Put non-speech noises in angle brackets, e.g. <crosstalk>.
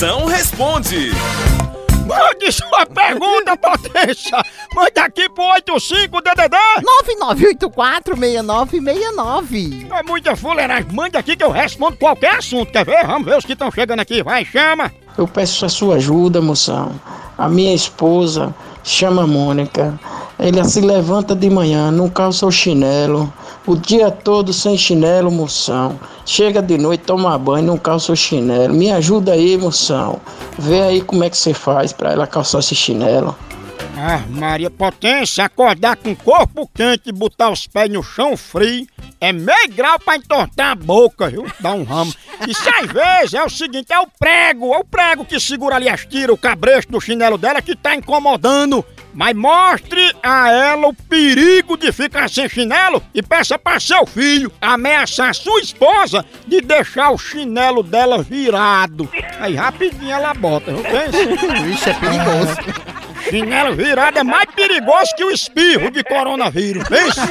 Moção responde. Mande sua pergunta, potência! Mande aqui pro 85DDD! 99846969. É muita fuleiragem. Mande aqui que eu respondo qualquer assunto. Quer ver? Vamos ver os que estão chegando aqui. Vai, chama! Eu peço a sua ajuda, moção. A minha esposa chama Mônica. Ela se levanta de manhã, não calça o chinelo. O dia todo sem chinelo, moção. Chega de noite, toma banho, não calça o chinelo. Me ajuda aí, moção. Vê aí como é que você faz pra ela calçar esse chinelo. Ah, Maria Potência, acordar com o corpo quente e botar os pés no chão frio é meio grau pra entortar a boca, viu? Dá um ramo. E se às vezes é o seguinte, é o prego, é o prego que segura ali as tiras, o cabresto do chinelo dela que tá incomodando. Mas mostre a ela o perigo de ficar sem chinelo e peça para seu filho ameaçar sua esposa de deixar o chinelo dela virado. Aí rapidinho ela bota, viu? Pensa. Vixe, é perigoso. <laughs> Chinelo virado é mais perigoso que o espirro de coronavírus. Pensa.